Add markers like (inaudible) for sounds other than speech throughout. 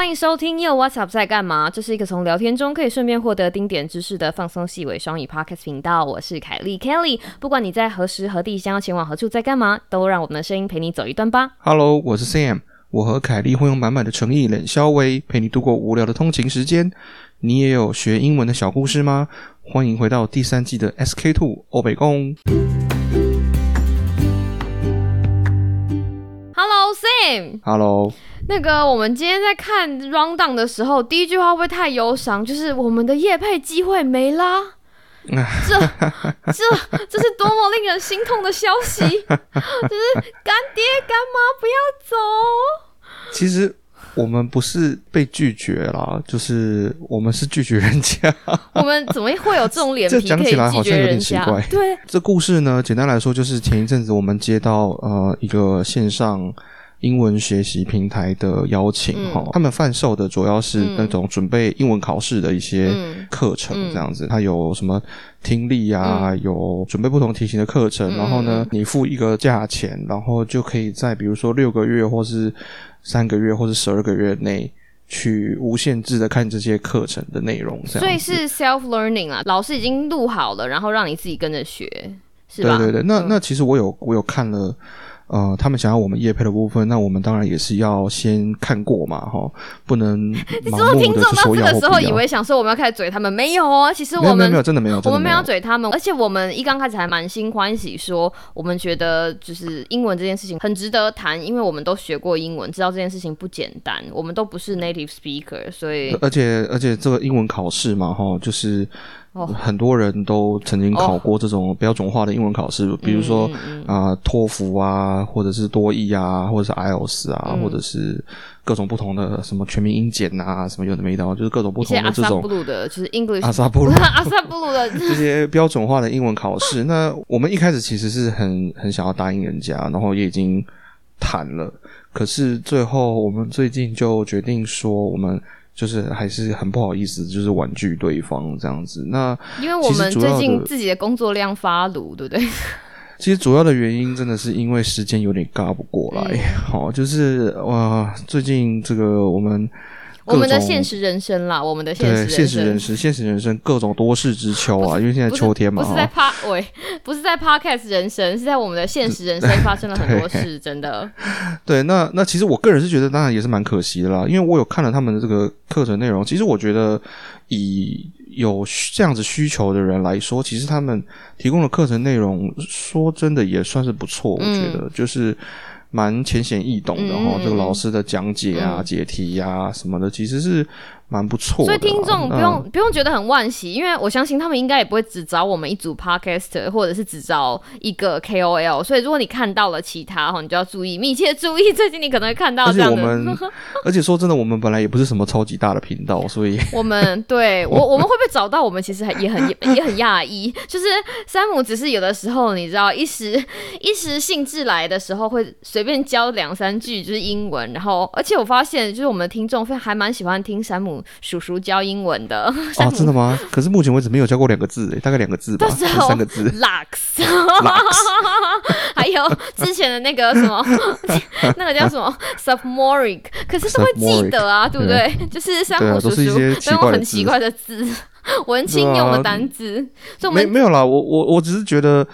欢迎收听 Yo What's Up 在干嘛？这是一个从聊天中可以顺便获得丁点知识的放松细微双语 Podcast 频道。我是凯莉 Kelly，不管你在何时何地，想要前往何处，在干嘛，都让我们的声音陪你走一段吧。Hello，我是 Sam，我和凯莉会用满满的诚意、冷笑微陪你度过无聊的通勤时间。你也有学英文的小故事吗？欢迎回到第三季的 SK Two 欧北共。Hello Sam，Hello，那个我们今天在看 Round Down 的时候，第一句话会不会太忧伤？就是我们的夜配机会没啦。(laughs) 这这这是多么令人心痛的消息！(laughs) 就是干爹干妈不要走。其实我们不是被拒绝啦，就是我们是拒绝人家。我们怎么会有这种脸 (laughs) 这皮可以讲起来拒好像有点绝人家奇怪？对，这故事呢，简单来说就是前一阵子我们接到呃一个线上英文学习平台的邀请嗯哈、他们贩售的主要是那种准备英文考试的一些嗯课程嗯这样子，它有什么听力啊，有准备不同题型的课程，嗯然后呢，你付一个价钱，然后就可以在比如说六个月或是三个月或是十二个月内。去无限制的看这些课程的内容，这样。所以是 self learning 啊，老师已经录好了，然后让你自己跟着学，是吧？对对对，那、嗯那其实我有我有看了，呃，他们想要我们业配的部分，那我们当然也是要先看过嘛，哈，不能 (laughs) 盲说听目的就众到这说要或不要。个时候以为想说我们要开始嘴他们，没有哦，其实我们没有没有，真的没有，我们没有嘴他们，而且我们一刚开始还蛮心欢喜，说我们觉得就是英文这件事情很值得谈，因为我们都学过英文，知道这件事情不简单，我们都不是 native speaker，所以而且而且这个英文考试嘛，哈，就是哦。很多人都曾经考过这种标准化的英文考试，比如说嗯啊、托福啊，或者是多益啊，或者是 IELTS 啊，嗯。或者是各种不同的什么全民英检啊，什么有的没的，就是各种不同的这种布鲁的，就是 English 阿萨布鲁。(laughs) 阿萨布鲁的，这些标准化的英文考试。那我们一开始其实是很很想要答应人家，然后也已经谈了，可是最后我们最近就决定说，我们就是还是很不好意思，就是婉拒对方这样子。那因为我们最近自己的工作量发炉，对不对？其实主要的原因真的是因为时间有点嘎不过来，好、(laughs) 就是哇，最近这个我们我们的现实人生啦，我们的现对实生现实人。生，现实人生各种多事之秋啊，因为现在秋天嘛，不是在哈 pa 喂，(laughs) 不是在 podcast 人生，是在我们的现实人生发生了很多事，(laughs) 真的。对，那那其实我个人是觉得，当然也是蛮可惜的啦，因为我有看了他们的这个课程内容，其实我觉得以有这样子需求的人来说，其实他们提供的课程内容，说真的也算是不错，我觉得、就是。蛮浅显易懂的哈、这个老师的讲解啊、嗯。解题呀、什么的，其实是蛮不错的。所以听众不那用不用觉得很惋惜，因为我相信他们应该也不会只找我们一组 podcaster，或者是只找一个 KOL。所以如果你看到了其他哈，你就要注意，密切注意。最近你可能会看到这样的。我们，(laughs) 而且说真的，我们本来也不是什么超级大的频道，所以 (laughs) 我们对我我们会不会找到我们其实还也很也也很讶异，就是山姆只是有的时候你知道一时一时兴致来的时候会随便教两三句就是英文，然后而且我发现就是我们的听众非还蛮喜欢听山姆叔叔教英文的，哦，真的吗？可是目前为止没有教过两个字，大概两个字吧，是三个字。Lux，还有之前的那个什么，那个叫什么 Submoric，可是都会记得啊，对不对？就是山对啊姆叔叔都是一些奇都用怪的字很奇怪的字，文青用的单字，所以我们没没有啦，我我我只是觉得，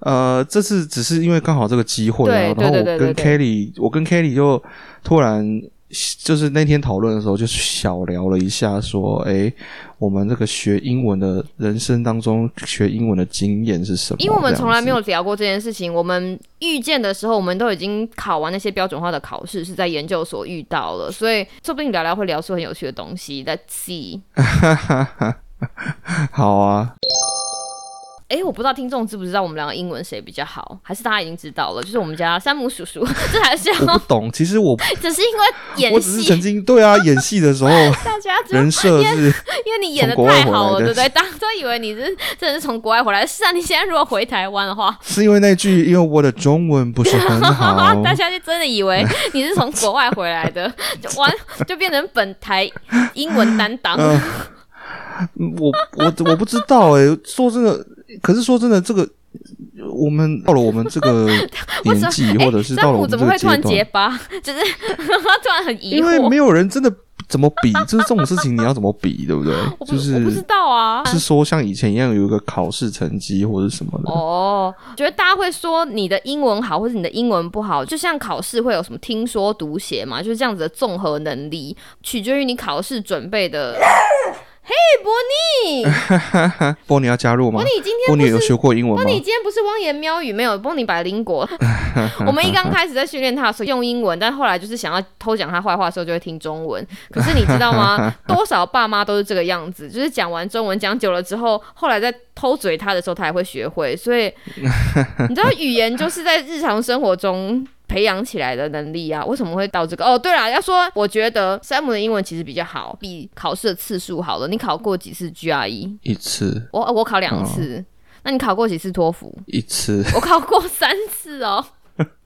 呃，这次只是因为刚好这个机会，然后我跟 Kelly，我跟 Kelly 就突然就是那天讨论的时候，就小聊了一下，说，诶，我们这个学英文的人生当中学英文的经验是什么？因为我们从来没有聊过这件事情，我们遇见的时候，我们都已经考完那些标准化的考试，是在研究所遇到了，所以说不定聊聊会聊出很有趣的东西。Let's see。(laughs) 好啊，哎，我不知道听众知不知道我们两个英文谁比较好，还是大家已经知道了？就是我们家山姆叔叔，(laughs) 这还是要我不懂，其实我 (laughs) 只是因为演我只是戏，曾经对啊，(laughs) 演戏的时候大家就人设是。因为你演的太好了，对不对？大家都以为你是真的是从国外回来。是啊，你现在如果回台湾的话，是因为那句，因为我的中文不是很好，大家就真的以为你是从国外回来的，就完就变成本台英文担当。嗯我我我不知道哎、说真的，可是说真的，这个我们到了我们这个 (laughs) 年纪，或者是到了我们这怎么会突然结个阶段，巴？(laughs) 就是 (laughs) 突然很疑惑因为没。有人真的怎么比，就是这种事情你要怎么比，对不对？不就是我不知道啊。是说像以前一样有一个考试成绩或者什么的。哦，觉得大家会说你的英文好，或者你的英文不好，就像考试会有什么听说读写嘛，就是这样子的综合能力，取决于你考试准备的。嘿，波尼，(laughs) 波尼要加入吗波？尼今天波尼有天不是学过英文吗波？尼今天不是汪言喵语，没有波尼百灵果。(laughs) 我们一刚开始在训练他的时候用英文，但后来就是想要偷讲他坏话的时候就会听中文。可是你知道吗？(laughs) 多少爸妈都是这个样子，就是讲完中文讲久了之后，后来在偷嘴他的时候，他也会学会。所以 (laughs) 你知道语言就是在日常生活中。培养起来的能力啊，为什么会到这个？哦，对了，要说我觉得山姆的英文其实比较好，比考试的次数好了。你考过几次 GRE？一次，我我考两次，那你考过几次托福？一次。我考过三次哦。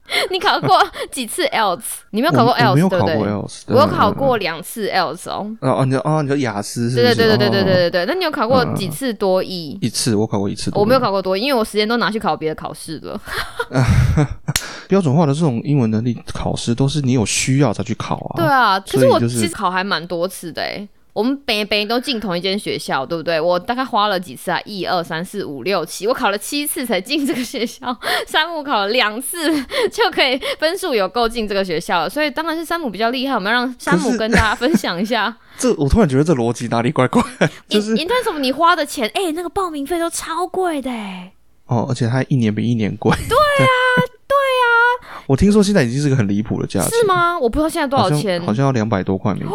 (laughs) 你考过几次 else？你没有考过我我 else 没有考过对不对？我有考对过两次 else 哦。哦哦，你哦，你说雅思是？对对对对对对对哦对对。那你有考过嗯几次多译？一次我考过一次，我没有。考过多译，因为我时间都拿去考别的考试了。标准化的这种英文能力考试，都是你有需要才去考啊。对啊，可是我其实考还蛮多次的诶。我们北北都进同一间学校，对不对？我大概花了几次啊？一二三四五六七，我考了七次才进这个学校。(laughs) 山姆考了两次就可以分数有够进这个学校了，所以当然是山姆比较厉害。我们要让山姆跟大家分享一下。(laughs) 这我突然觉得这逻辑哪里怪怪，(laughs) 就是因因为什么？你花的钱，哎、那个报名费都超贵的哎。哦，而且它一年比一年贵。对啊，对啊。我听说现在已经是个很离谱的价钱，是吗？我不知道现在多少钱。好像要两百多块美金，是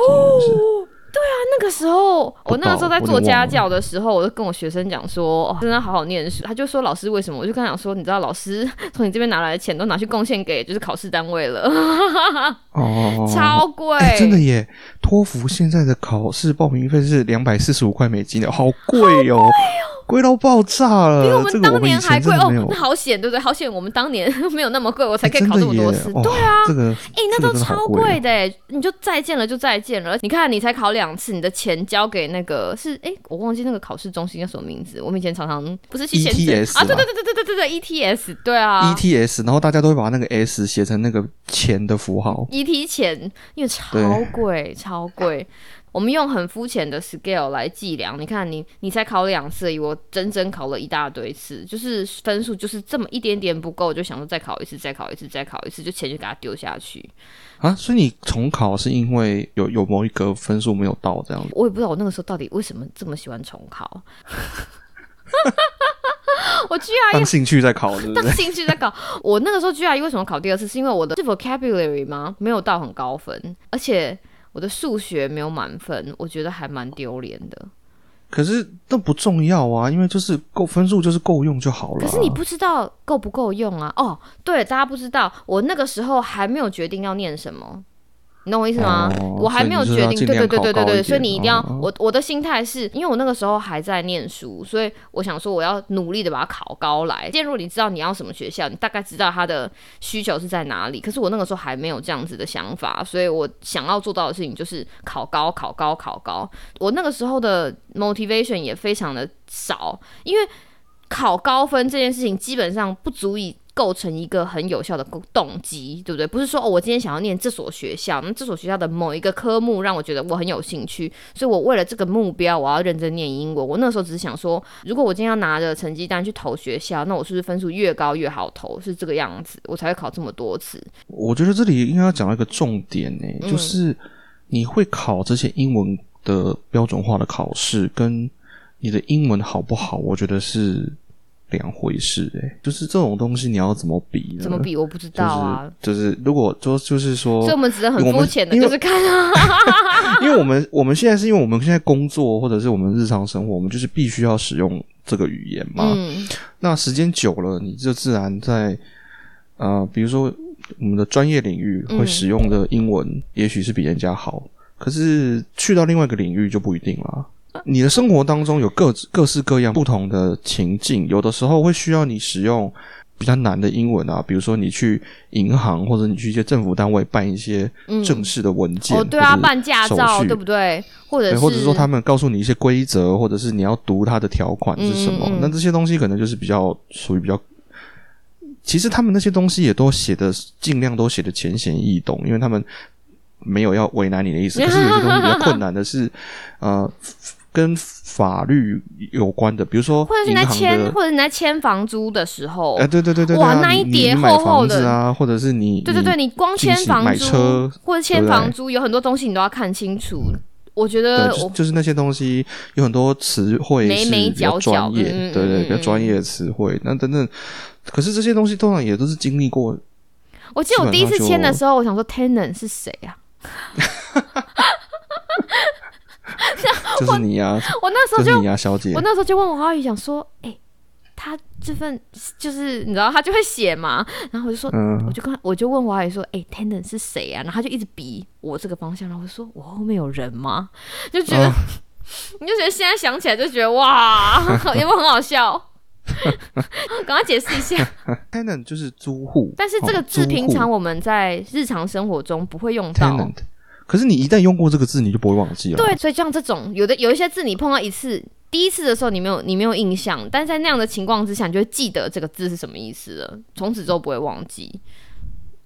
不是那个时候，我那个时候在做家教的时候，我就跟我学生讲说，哦，真的好好念书。他就说老师为什么？我就跟他讲说，你知道老师从你这边拿来的钱都拿去贡献给就是考试单位了，(laughs) 哦，(laughs) 超贵、哎真的耶！托福现在的考试报名费是两百四十五块美金的，好贵哦，贵到爆炸了。比我们当年还贵哦那好险，对不对？好险，我们当年 (laughs) 没有那么贵，我才可以考这么多次。哦对啊，这个哎、那都超贵贵的哎，你就再见了就再见了。你看，你才考两次，你的钱交给那个是哎、我忘记那个考试中心叫什么名字。我们以前常常不是去签证 ETS 啊，对嘛对对对对对，ETS，对啊 ETS，然后大家都会把那个 S 写成那个钱的符号。ET 钱，因为超对贵，超贵。我们用很肤浅的 scale 来计量，你看你你才考两次而已，我整整考了一大堆次，就是分数就是这么一点点不够，我就想说再考一次，再考一次，再考一次，就钱就给它丢下去。啊，所以你重考是因为有有某一个分数没有到这样子？我也不知道我那个时候到底为什么这么喜欢重考。(laughs) 我居然当兴趣在考，当？兴趣在考。我那个时候 GRE 为什么考第二次？是因为我的是 vocabulary 吗？没有到很高分，而且我的数学没有满分，我觉得还蛮丢脸的。可是那不重要啊，因为就是够分数就是够用就好了啊、可是你不知道够不够用啊？哦，对，大家不知道，我那个时候还没有决定要念什么。你懂我意思吗？哦我还没有决定，对对对对对对，所以你一定要，哦我我的心态是因为我那个时候还在念书，所以我想说我要努力的把它考高来。既然如果你知道你要什么学校，你大概知道它的需求是在哪里，可是我那个时候还没有这样子的想法，所以我想要做到的事情就是考高、考高、考高。我那个时候的 motivation 也非常的少，因为考高分这件事情基本上不足以构成一个很有效的动机，对不对？不是说哦，我今天想要念这所学校，那这所学校的某一个科目让我觉得我很有兴趣，所以我为了这个目标，我要认真念英文。我那时候只是想说，如果我今天要拿着成绩单去投学校，那我是不是分数越高越好投？是这个样子，我才会考这么多次。我觉得这里应该要讲到一个重点呢、就是你会考这些英文的标准化的考试，跟你的英文好不好，我觉得是两回事、欸。就是这种东西你要怎么比呢？怎么比我不知道啊，就是就是如果就就是说所以我，们只是很肤浅的，就是看啊，因为 (laughs) 我们我们现在是因为我们现在工作或者是我们日常生活，我们就是必须要使用这个语言嘛。嗯那时间久了，你就自然在呃，比如说我们的专业领域会使用的英文，也许是比人家好，可是去到另外一个领域就不一定了。你的生活当中有各各式各样不同的情境，有的时候会需要你使用比较难的英文啊，比如说你去银行或者你去一些政府单位办一些正式的文件，哦，对啊，办驾照对不对？或者，是或者说他们告诉你一些规则，或者是你要读它的条款是什么，嗯嗯嗯那这些东西可能就是比较属于比较。其实他们那些东西也都写的尽量都写的浅显易懂，因为他们没有要为难你的意思。可是有些东西比较困难的是，呃，跟法律有关的，比如说或者是你在签，或者你在签房租的时候，哎、对对对对对哇啊，那一叠厚厚的啊，或者是你对对对，你光签房租车或者签房租，有很多东西你都要看清楚。我觉，得我就是就是那些东西有很多词汇眉是比较眉角角专业，对对，嗯比较专业的词汇。那等等，可是这些东西通常也都是经历过，我记得我第一次签的时候，我想说 tenant 是谁啊？(laughs) (laughs) (laughs) 就是你呀、我那时候就就是你呀、小姐我。那时候就问我阿姨，想说，哎、他这份就是你知道，他就会写嘛，然后我就说，嗯我就跟我就问王阿姨说，哎、t e n a n t 是谁啊？然后他就一直比我这个方向，然后我就说，我后面有人吗？就觉得，嗯 (laughs) 你就觉得现在想起来就觉得哇，(laughs) 有没有很好笑？赶快解释一下。tenant 就是租户，但是这个哦字平常我们在日常生活中不会用到。tenant，可是你一旦用过这个字，你就不会忘记了。对，所以像这种有的有一些字，你碰到一次，第一次的时候你没有你没有印象，但是在那样的情况之下，你就会记得这个字是什么意思了，从此之后不会忘记。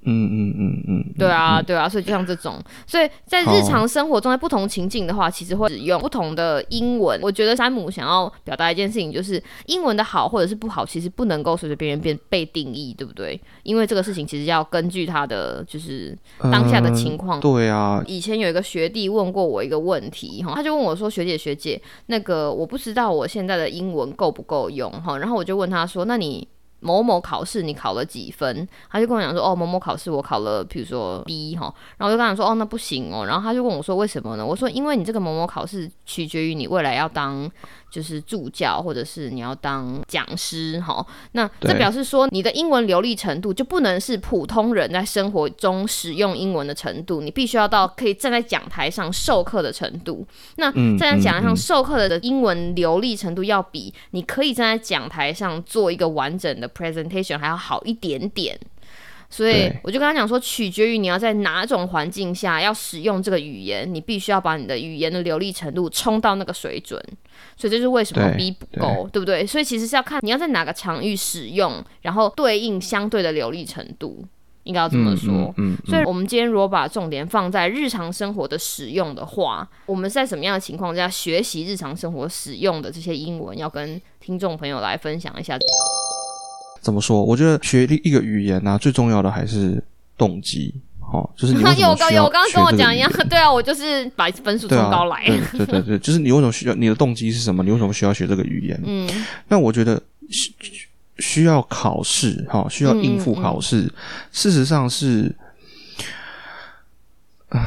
嗯嗯嗯嗯，对啊，对啊，所以就像这种，所以在日常生活中，在不同情境的话，其实会使用不同的英文。我觉得山姆想要表达一件事情，就是英文的好或者是不好，其实不能够随随便便被被定义，对不对？因为这个事情其实要根据他的就是当下的情况嗯对啊，以前有一个学弟问过我一个问题，哈，他就问我说：“学姐学姐，那个我不知道我现在的英文够不够用，哈。”然后我就问他说：“那你某某考试你考了几分？”他就跟我讲说：“哦，某某考试我考了，比如说 B 哈。”然后我就跟他说：“哦，那不行哦。”然后他就跟我说：“为什么呢？”我说：“因为你这个某某考试取决于你未来要当就是助教，或者是你要当讲师，哈。那这表示说你的英文流利程度就不能是普通人在生活中使用英文的程度，你必须要到可以站在讲台上授课的程度。那嗯站在讲台上授课的英文流利程度，要比你可以站在讲台上做一个完整的 presentation 还要好一点点。所以我就跟他讲说，取决于你要在哪种环境下要使用这个语言，你必须要把你的语言的流利程度冲到那个水准。所以这是为什么对 B 不够，对不对？所以其实是要看你要在哪个场域使用，然后对应相对的流利程度，应该要这么说。嗯嗯嗯所以，我们今天如果把重点放在日常生活的使用的话，我们在什么样的情况下学习日常生活使用的这些英文，要跟听众朋友来分享一下。怎么说？我觉得学一个语言呢、最重要的还是动机。哦，就是你为什 (laughs) 有刚么需要有刚刚跟我讲一样 (laughs) 对啊，我就是把分数对啊，冲高来。对对对对，就是你为什么需要你的动机是什么？你为什么需要学这个语言？嗯，那我觉得需需要考试，哈、需要应付考试。嗯事实上是，啊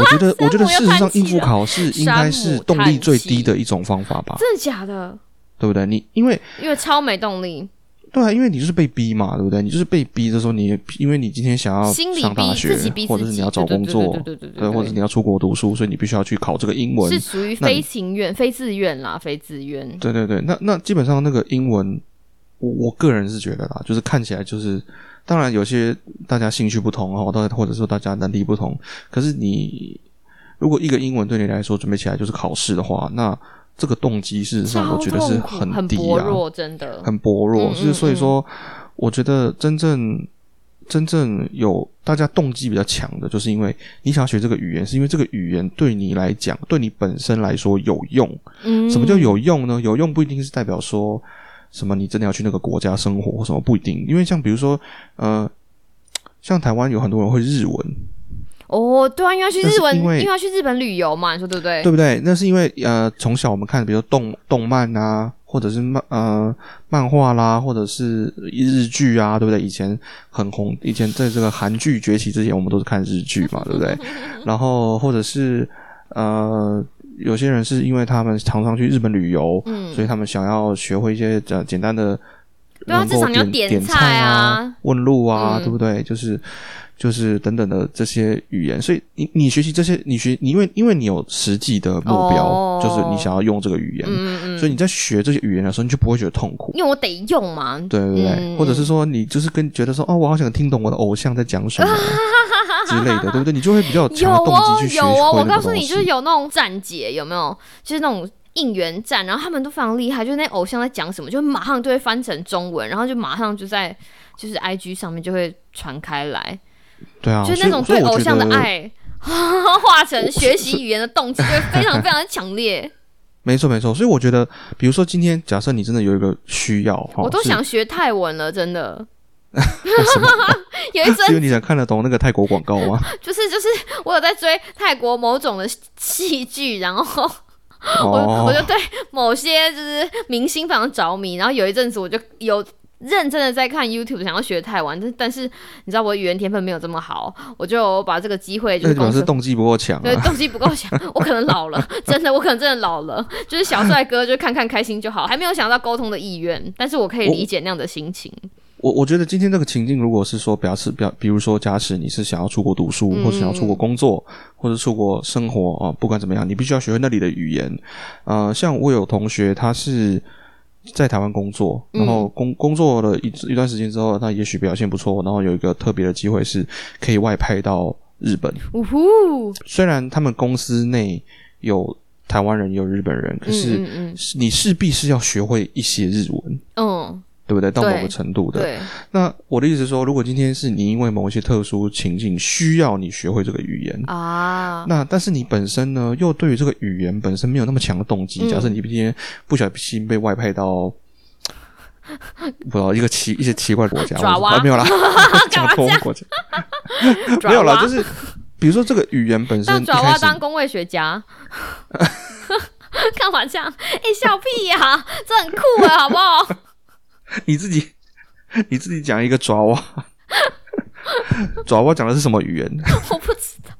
我觉得，(laughs) 我觉得事实上应付考试应该是动力最低的一种方法吧，真的假的？对不对？你因为因为超没动力，对啊，因为你就是被逼嘛，对不对？你就是被逼的时候，你因为你今天想要上大逼学或者是你要找工作，对对对对对对，或者是你要出国读书，所以你必须要去考这个英文是。属于非情愿、非自愿啦，非自愿。对对对，那那基本上那个英文，我我个人是觉得啦，就是看起来就是，当然有些大家兴趣不同哦，或或者说大家能力不同，可是你如果一个英文对你来说准备起来就是考试的话，那这个动机事实上我觉得是很低啊，薄弱，真的。很薄弱，嗯就是所以嗯说，我觉得真正真正有大家动机比较强的，就是因为你想要学这个语言，是因为这个语言对你来讲，对你本身来说有用。嗯什么叫有用呢？有用不一定是代表说什么你真的要去那个国家生活或什么，不一定。因为像比如说，呃，像台湾有很多人会日文，哦，对啊，因为要去日本，因为要去日本旅游嘛，你说对不对？对不对？那是因为呃，从小我们看，比如说动动漫啊，或者是漫呃漫画啦，或者是日剧啊，对不对？以前很红，以前在这个韩剧崛起之前，我们都是看日剧嘛，对不对？(laughs) 然后或者是呃，有些人是因为他们常常去日本旅游，嗯所以他们想要学会一些呃简单的。对啊至少你要点点菜菜啊问路啊，嗯对不对？就是就是等等的这些语言。所以你你学习这些，你学你因为因为你有实际的目标，哦就是你想要用这个语言，嗯嗯嗯，所以你在学这些语言的时候，你就不会觉得痛苦。因为我得用嘛，对对对，嗯或者是说你就是跟觉得说哦，我好想听懂我的偶像在讲什么之类的，(laughs) 对不对？你就会比较有动哦机去学有哦，我告诉你，就是有那种站姐，有没有？就是那种应援站，然后他们都非常厉害，就是那偶像在讲什么，就马上就会翻成中文，然后就马上就在就是 IG 上面就会传开来，对啊，就是那种对偶像的爱。(laughs) 化成学习语言的动机就会非常非常的强烈，没错没错，所以我觉得，比如说今天假设你真的有一个需要，我都想学泰文了，真的。(laughs) 有一阵 (laughs) 因阵为你想看得懂那个泰国广告吗？就是就是我有在追泰国某种的戏剧，然后我、哦我就对某些就是明星非常着迷，然后有一阵子我就有认真的在看 YouTube，想要学泰文，但但是你知道我语言天分没有这么好，我就把这个机会就那表是公司。示动机不够强对，啊。动机不够强，我可能老了，(laughs) 真的，我可能真的老了。就是小帅哥，就看看开心就好，还没有想到沟通的意愿，但是我可以理解那样的心情。我我觉得今天这个情境，如果是说表示表，比如说假使你是想要出国读书，或者想要出国工作，或者出国生活啊、不管怎么样，你必须要学会那里的语言。呃，像我有同学，他是在台湾工作，然后工工作了一一段时间之后，他也许表现不错，然后有一个特别的机会是可以外派到日本。呜呼，虽然他们公司内有台湾人，也有日本人，可是你势必是要学会一些日文。嗯对不对？到某对个程度嗯，的，对，那我的意思是说，如果今天是你因为某一些特殊情境需要你学会这个语言，啊，那但是你本身呢又对于这个语言本身没有那么强的动机，嗯假设你今天不小心被外派到。不知道一个奇一些奇怪的国家，爪哇啊没有啦，(laughs) 讲干嘛这样错国家 (laughs) 没有啦，就是比如说这个语言本身当爪哇当工位学家，(laughs) 干嘛这样？哎、笑屁呀、这很酷哎，好不好？(laughs) 你自己你自己讲一个爪哇，(laughs) 爪哇讲的是什么语言？(laughs) 我不知道。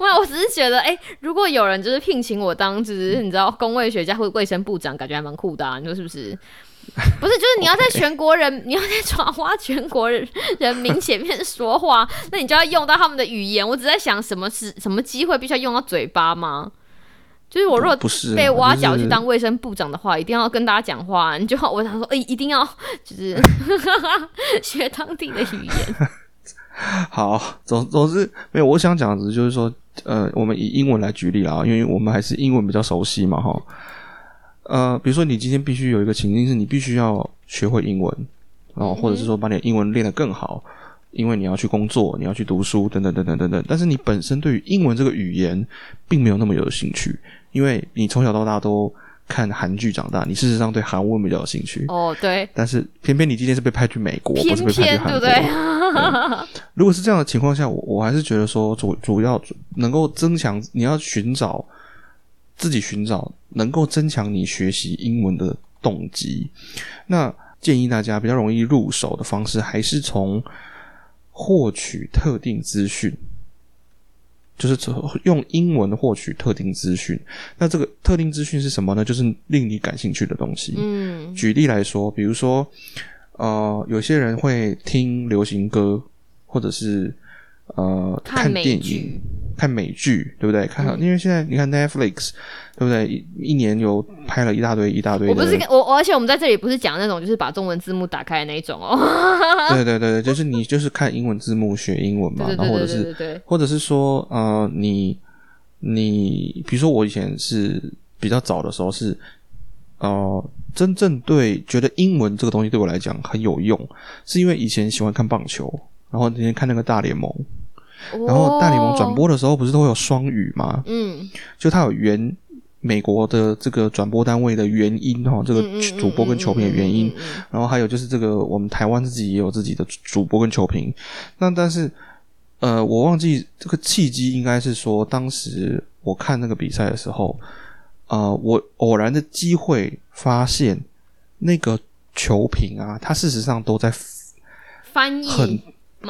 没有，我只是觉得，哎、如果有人就是聘请我当，就是你知道工位学家或卫生部长，感觉还蛮酷的、啊，你说是不是？不是，就是你要在全国人你要在爪哇全国人人民前面说话，那你就要用到他们的语言。我只在想，什么是什么机会必须要用到嘴巴吗？就是我如果不是啊被挖角去当卫生部长的话，一定要跟大家讲话。你就我想说，哎、一定要就是 (laughs) 学当地的语言。(laughs) 好，总总之没有，我想讲的就是说，呃，我们以英文来举例啦，因为我们还是英文比较熟悉嘛，哈。呃，比如说你今天必须有一个情境是你必须要学会英文，然后，或者是说把你的英文练得更好，因为你要去工作，你要去读书，等等等等等等。但是你本身对于英文这个语言并没有那么有兴趣，因为你从小到大都看韩剧长大，你事实上对韩文比较有兴趣。哦，对，但是偏偏你今天是被派去美国，偏不是被派去韩国。对不对？如果是这样的情况下，我我还是觉得说主主要能够增强，你要寻找自己寻找能够增强你学习英文的动机。那建议大家比较容易入手的方式，还是从获取特定资讯，就是用英文获取特定资讯。那这个特定资讯是什么呢？就是令你感兴趣的东西。嗯举例来说，比如说，呃，有些人会听流行歌，或者是呃看美电影剧、看美剧，对不对？看，因为现在你看 Netflix，对不对？一一年有拍了一大堆一大堆，我不是跟我，而且我们在这里不是讲那种就是把中文字幕打开的那一种哦。(laughs) 对对对对，就是你就是看英文字幕学英文嘛，然后或者是对或者是说，呃，你你比如说我以前是比较早的时候是，呃，真正对觉得英文这个东西对我来讲很有用，是因为以前喜欢看棒球，然后今天看那个大联盟，然后大联盟转播的时候不是都会有双语吗？嗯，就它有原美国的这个转播单位的原因哈，这个主播跟球评的原因，然后还有就是这个我们台湾自己也有自己的主播跟球评，那但是呃，我忘记这个契机应该是说，当时我看那个比赛的时候，呃，我偶然的机会发现那个球评啊，它事实上都在翻很译。吗？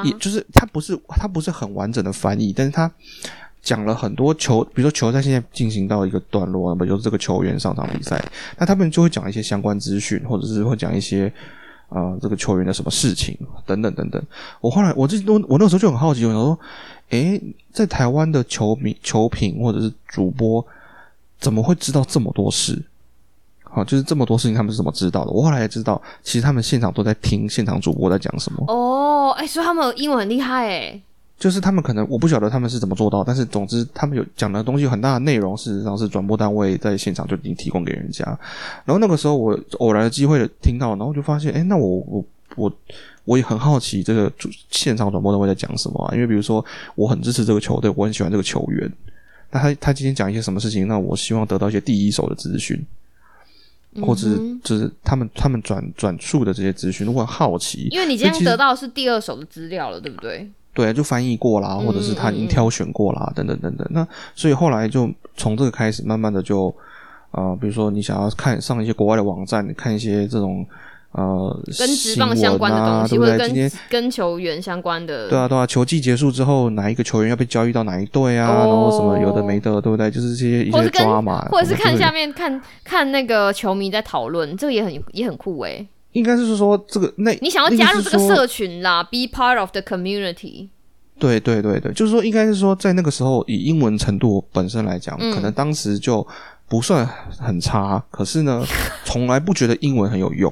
也就是他不是他不是很完整的翻译，但是他讲了很多球，比如说球赛现在进行到一个段落，那么就是这个球员上场比赛，那他们就会讲一些相关资讯，或者是会讲一些呃这个球员的什么事情等等等等。我后来我这我我那时候就很好奇，我想说，诶，在台湾的球迷、球评或者是主播，怎么会知道这么多事？好，就是这么多事情，他们是怎么知道的？我后来才知道，其实他们现场都在听现场主播在讲什么。哦，哎，所以他们英文很厉害哎。就是他们可能我不晓得他们是怎么做到，但是总之他们有讲的东西有很大的内容，事实上是转播单位在现场就已经提供给人家。然后那个时候我偶然的机会听到，然后就发现，哎，那我我我我也很好奇这个现场转播单位在讲什么啊？因为比如说我很支持这个球队，我很喜欢这个球员，那他他今天讲一些什么事情，那我希望得到一些第一手的资讯，或者就是他们他们转转述的这些资讯，如果好奇，因为你今天得到是第二手的资料了，对不对？对，就翻译过啦，或者是他已经挑选过啦，等等等等。那所以后来就从这个开始，慢慢的就呃，比如说你想要看上一些国外的网站，看一些这种呃跟职棒相关的东西，或者跟跟球员相关的。对啊，对啊，球季结束之后，哪一个球员要被交易到哪一队啊？然后什么有的没的，对不对？就是这些一些抓嘛，或者是看下面看看那个球迷在讨论，这个也很也很酷诶。应该是说这个那，你想要加入这个社群啦，be part of the community。对对对对，就是说，应该是说，在那个时候，以英文程度本身来讲，可能当时就不算很差，可是呢，(laughs) 从来不觉得英文很有用。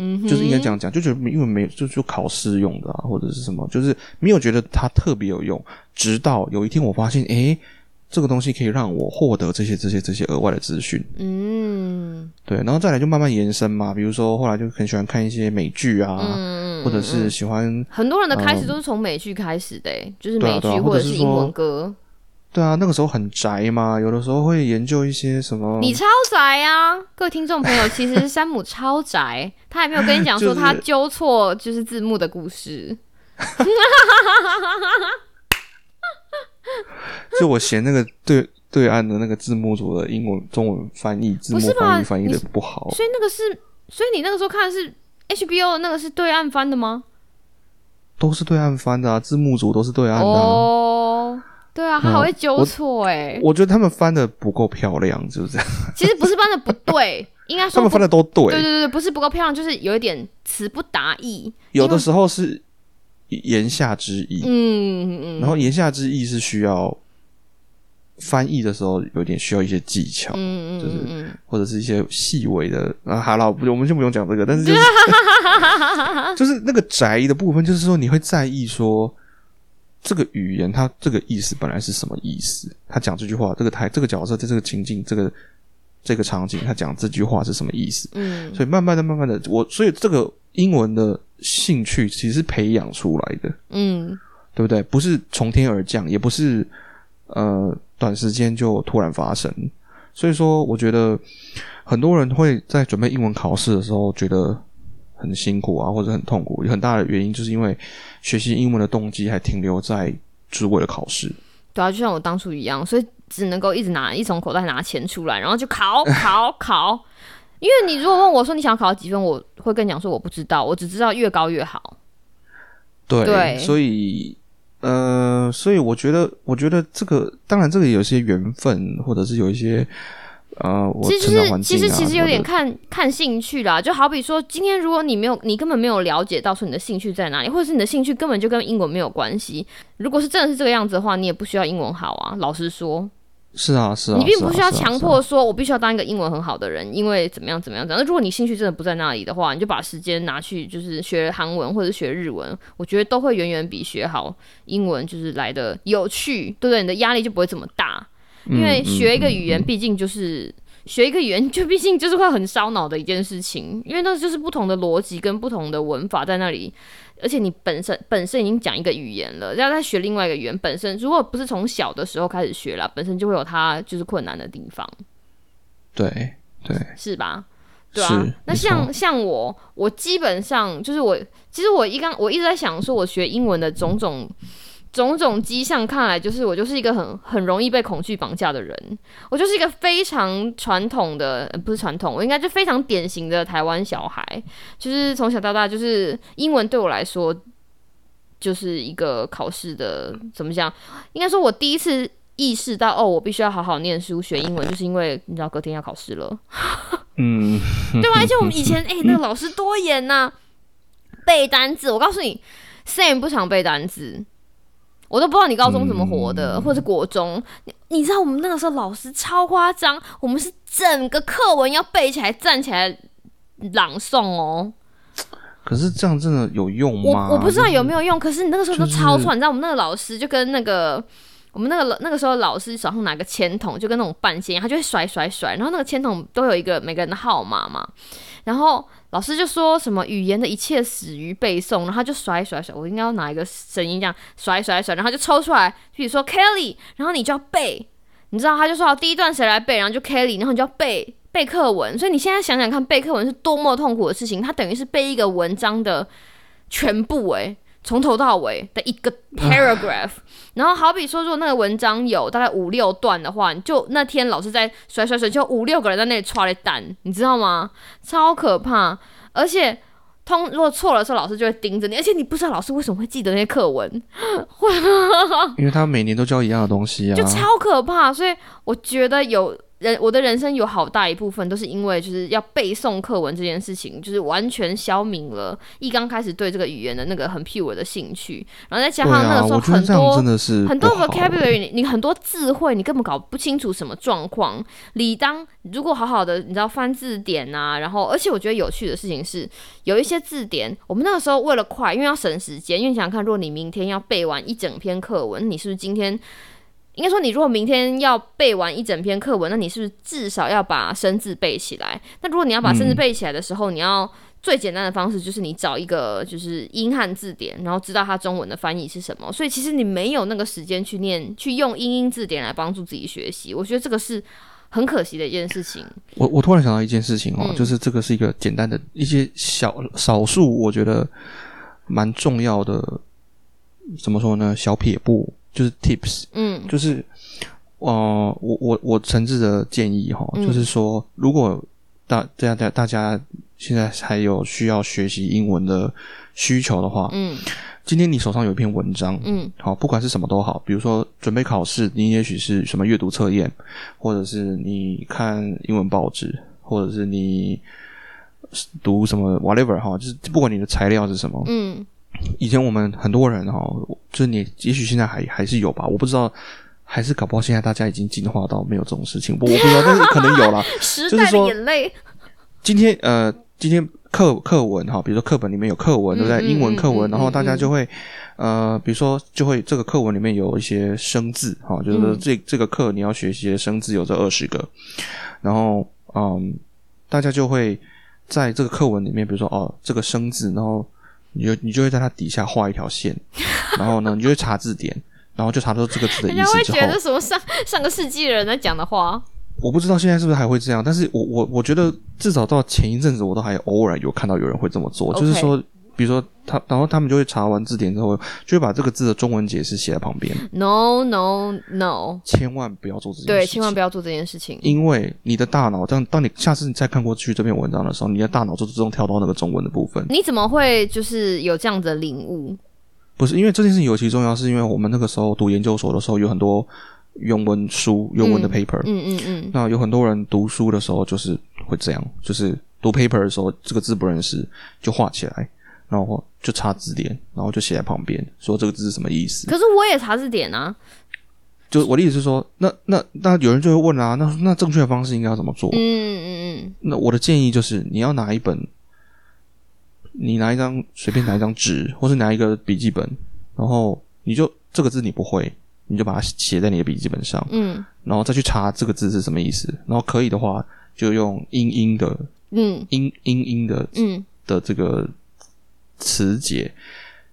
嗯，就是应该这样讲，就觉得因为没就就考试用的啊，或者是什么，就是没有觉得它特别有用。直到有一天，我发现，哎。这个东西可以让我获得这些、这些、这些额外的资讯。嗯，对，然后再来就慢慢延伸嘛。比如说后来就很喜欢看一些美剧啊，或者是喜欢很多人的开始都是从美剧开始的，就是美剧或者是英文歌。对啊，那个时候很宅嘛，有的时候会研究一些什么。你超宅啊，各位听众朋友，(laughs) 其实山姆超宅，他还没有跟你讲说他纠错就是字幕的故事。(laughs) 就我嫌那个对对岸的那个字幕组的英文中文翻译字幕翻译翻译的不好，所以那个是，所以你那个时候看的是 HBO 的那个是对岸翻的吗？都是对岸翻的啊，字幕组都是对岸的。哦，对啊，他好会纠错哎。我觉得他们翻的不够漂亮，就是不是。(laughs) 其实不是翻的不对，应该说他们翻的都对。对对对，不是不够漂亮，就是有一点词不达意。有的时候是。言下之意，嗯嗯然后言下之意是需要翻译的时候有点需要一些技巧，嗯嗯，就是或者是一些细微的啊，好了，不，我们先不用讲这个，但是就是 (laughs) 就是那个宅的部分，就是说你会在意说这个语言它这个意思本来是什么意思，他讲这句话，这个台这个角色在这个情境这个这个场景，他讲这句话是什么意思？嗯，所以慢慢的、慢慢的，我所以这个英文的。兴趣其实是培养出来的，嗯，对不对？不是从天而降，也不是呃短时间就突然发生。所以说，我觉得很多人会在准备英文考试的时候觉得很辛苦啊，或者很痛苦。有很大的原因就是因为学习英文的动机还停留在只为了考试。对啊，就像我当初一样，所以只能够一直拿一从口袋拿钱出来，然后就考 (laughs) 考考。因为你如果问我说你想要考几分，我会跟你讲说我不知道，我只知道越高越好。对，所以呃，所以我觉得，我觉得这个当然这个有些缘分，或者是有一些呃，其实是其实其实有点看看兴趣啦。就好比说，今天如果你没有，你根本没有了解到说你的兴趣在哪里，或者是你的兴趣根本就跟英文没有关系。如果是真的是这个样子的话，你也不需要英文好啊。老实说。是啊，是啊，你并不需要强迫说，我必须要当一个英文很好的人，因为怎么样怎么样。那如果你兴趣真的不在那里的话，你就把时间拿去就是学韩文或者学日文，我觉得都会远远比学好英文就是来的有趣，对不对？你的压力就不会这么大，因为学一个语言毕竟就是学一个语言，就毕竟就是会很烧脑的一件事情，因为那就是不同的逻辑跟不同的文法在那里。而且你本身本身已经讲一个语言了，然后再学另外一个语言，本身如果不是从小的时候开始学了，本身就会有它就是困难的地方。对对，是吧？对啊。那像像我，我基本上就是我，其实我一刚我一直在想说，我学英文的种种。种种迹象看来，就是我就是一个很很容易被恐惧绑架的人。我就是一个非常传统的，不是传统，我应该就非常典型的台湾小孩。就是从小到大，就是英文对我来说，就是一个考试的怎么讲？应该说，我第一次意识到，哦，我必须要好好念书学英文，就是因为你知道隔天要考试了。嗯，(laughs) 对吧？而且我们以前哎、那个老师多严呐、背单字。我告诉你，Sam 不常背单字，我都不知道你高中怎么活的，嗯或者国中。你你知道我们那个时候老师超夸张，我们是整个课文要背起来，站起来朗诵哦。可是这样真的有用吗？我我不知道有没有用，可是你那个时候都就是超喘。你知道我们那个老师就跟那个我们那个那个时候老师手上拿个铅筒，就跟那种半仙一样，他就会甩甩甩，然后那个铅筒都有一个每个人的号码嘛，然后老师就说什么语言的一切始于背诵，然后他就甩甩甩，我应该要拿一个声音这样甩甩甩，然后就抽出来，比如说 Kelly，然后你就要背，你知道他就说好第一段谁来背，然后就 Kelly，然后你就要背。背课文，所以你现在想想看，背课文是多么痛苦的事情。它等于是背一个文章的全部、欸，从头到尾的一个 paragraph。然后好比说，如果那个文章有大概五六段的话，你就那天老师在甩甩甩，就五六个人在那里抓了蛋，你知道吗？超可怕！而且通如果错了的时候，老师就会盯着你，而且你不知道老师为什么会记得那些课文，因为他每年都教一样的东西啊。就超可怕。所以我觉得有人，我的人生有好大一部分都是因为就是要背诵课文这件事情，就是完全消弭了一刚开始对这个语言的那个很 pure 的兴趣，然后再加上那个时候很多真的是很多 vocabulary，你你很多字汇，你根本搞不清楚什么状况。理当如果好好的，你知道翻字典啊，然后而且我觉得有趣的事情是，有一些字典，我们那个时候为了快，因为要省时间，因为你想想看，如果你明天要背完一整篇课文，你是不是今天？应该说，你如果明天要背完一整篇课文，那你是不是至少要把生字背起来？那如果你要把生字嗯背起来的时候，你要最简单的方式就是你找一个就是英汉字典，然后知道它中文的翻译是什么。所以其实你没有那个时间去念，去用英英字典来帮助自己学习。我觉得这个是很可惜的一件事情。我我突然想到一件事情哦，嗯就是这个是一个简单的一些小少数，我觉得蛮重要的，怎么说呢？小撇步就是 tips，嗯。就是呃，我我我诚挚的建议哈，嗯。就是说，如果大大家大家现在还有需要学习英文的需求的话，嗯。今天你手上有一篇文章，嗯。好，不管是什么都好，比如说准备考试，你也许是什么阅读测验，或者是你看英文报纸，或者是你读什么 whatever 哈，就是不管你的材料是什么。嗯以前我们很多人哈，就是你也许现在还还是有吧，我不知道，还是搞不好现在大家已经进化到没有这种事情，我我不知道，但是可能有啦。(laughs) 时代的就是说眼泪。今天呃，今天课课文哈，比如说课本里面有课文，对不对？英文课文，嗯然后大家嗯就会呃，比如说就会这个课文里面有一些生字哈，就是这这个课你要学习的生字有这二十个，然后嗯，大家就会在这个课文里面，比如说哦这个生字，然后你就你就会在它底下画一条线，然后呢，你就会查字典。然后就查出这个字的意思之后，觉得什么上上个世纪的人在讲的话，我不知道现在是不是还会这样，但是我我我觉得至少到前一阵子，我都还偶尔有看到有人会这么做就是说，比如说他，然后他们就会查完字典之后，就会把这个字的中文解释写在旁边，No no no，千万不要做这件事情。对，千万不要做这件事情。因为你的大脑，当当你下次你再看过去这篇文章的时候，你的大脑就自动跳到那个中文的部分。你怎么会就是有这样子的领悟？不是因为这件事情尤其重要，是因为我们那个时候读研究所的时候，有很多原文书、原文的 paper，、嗯嗯嗯，那有很多人读书的时候就是会这样，就是读 paper 的时候，这个字不认识就画起来，然后就查字典，然后就写在旁边，说这个字是什么意思。可是我也查字典啊。就我的意思是说，那那那有人就会问啊，那那正确的方式应该要怎么做？嗯嗯嗯那我的建议就是，你要拿一本，你拿一张随便拿一张纸，或是拿一个笔记本，然后你就这个字你不会，你就把它写在你的笔记本上，嗯然后再去查这个字是什么意思。然后可以的话，就用英英的嗯英英英的嗯的这个词解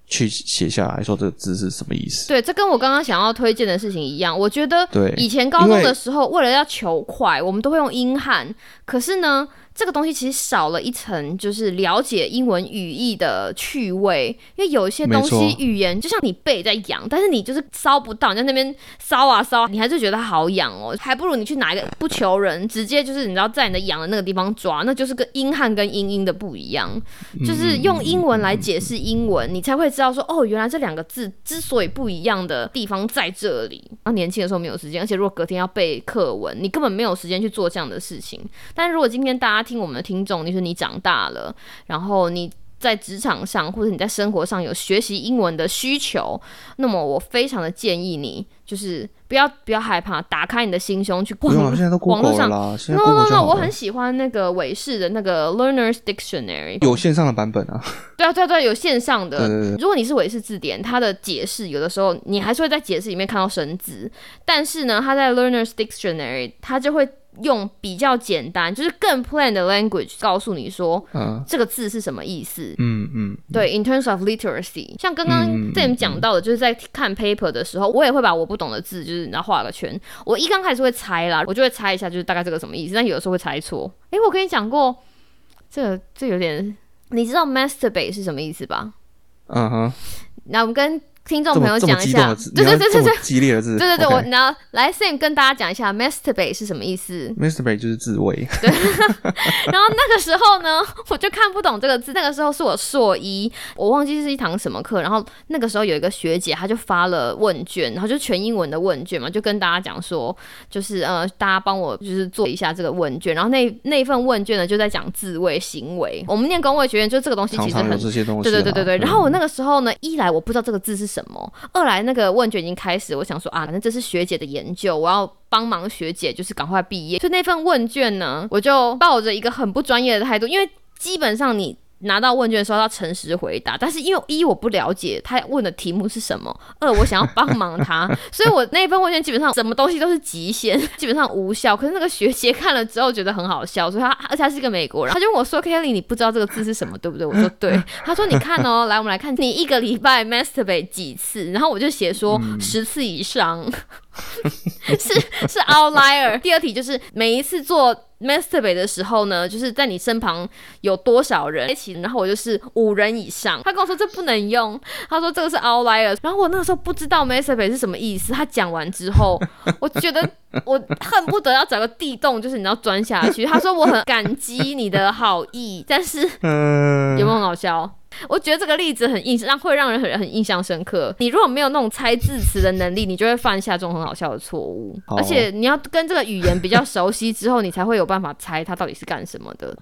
去写下来，说这个字是什么意思。对，这跟我刚刚想要推荐的事情一样。我觉得对以前高中的时候，为了要求快，我们都会用英汉。可是呢，这个东西其实少了一层，就是了解英文语义的趣味。因为有一些东西语言就像你背在痒，但是你就是搔不到，你在那边搔啊搔，你还是觉得它好痒哦。还不如你去拿一个不求人，直接就是你知道在你的痒的那个地方抓，那就是个英汉跟英英的不一样。就是用英文来解释英文，你才会知道说，哦，原来这两个字之所以不一样的地方在这里。那，年轻的时候没有时间，而且如果隔天要背课文，你根本没有时间去做这样的事情。但如果今天大家听我们的听众，你说你长大了，然后你。在职场上或者你在生活上有学习英文的需求，那么我非常的建议你，就是不要不要害怕，打开你的心胸去不用了，现在都网络上啦。no no no，我很喜欢那个韦氏的那个 Learner's Dictionary，有线上的版本啊。对啊对啊对，有线上的。如果你是韦氏字典，它的解释有的时候你还是会在解释里面看到生字，但是呢，它在 Learner's Dictionary 它就会。用比较简单，就是更 plain 的 language 告诉你说，这个字是什么意思。嗯嗯，对，in terms of literacy，像刚刚这你们讲到的，就是在看 paper 的时候，我也会把我不懂的字，就是然后画个圈。我一刚开始会猜啦，我就会猜一下，就是大概这个什么意思。但有的时候会猜错。诶，我跟你讲过，这个这有点，你知道 masturbate 是什么意思吧？嗯哼，那我们跟。听众朋友讲一下，对对对对对，激烈的字，对对对，我然后来 Sam 跟大家讲一下，masturbate 是什么意思？masturbate 就是自慰。对，(laughs) 然后那个时候呢，我就看不懂这个字。那个时候是我硕一，我忘记是一堂什么课。然后那个时候有一个学姐，她就发了问卷，然后就全英文的问卷嘛，就跟大家讲说，就是呃，大家帮我就是做一下这个问卷。然后那那份问卷呢，就在讲自慰行为。我们念工位学院，就这个东西其实很这些东西，对对对对对。然后我那个时候呢，一来我不知道这个字是什么，二来那个问卷已经开始，我想说啊，反正这是学姐的研究，我要帮忙学姐，就是赶快毕业。就那份问卷呢，我就抱着一个很不专业的态度，因为基本上你。拿到问卷的时候要诚实回答，但是因为一我不了解他问的题目是什么，二我想要帮忙他，(laughs) 所以我那份问卷基本上什么东西都是极限，(laughs) 基本上无效。可是那个学姐看了之后觉得很好笑，所以他而且他是一个美国人，他就问我说：“Kelly，你不知道这个字是什么，对不对？”我说：“对。(laughs) ”他说：“你看哦，来我们来看，你一个礼拜 masturbate 几次？”然后我就写说十次以上，是是 outlier。第二题就是每一次做。Masturbate 的时候呢，就是在你身旁有多少人一起，然后我就是五人以上。他跟我说这不能用，他说这个是 outlier。然后我那个时候不知道 masturbate 是什么意思。他讲完之后，(laughs) 我觉得我恨不得要找个地洞，就是你要钻下去。他说我很感激你的好意，但是有没有很好笑？我觉得这个例子很印象，会让人很很印象深刻。你如果没有那种猜字词的能力，你就会犯下这种很好笑的错误。而且你要跟这个语言比较熟悉之后，你才会有办法猜它到底是干什么的。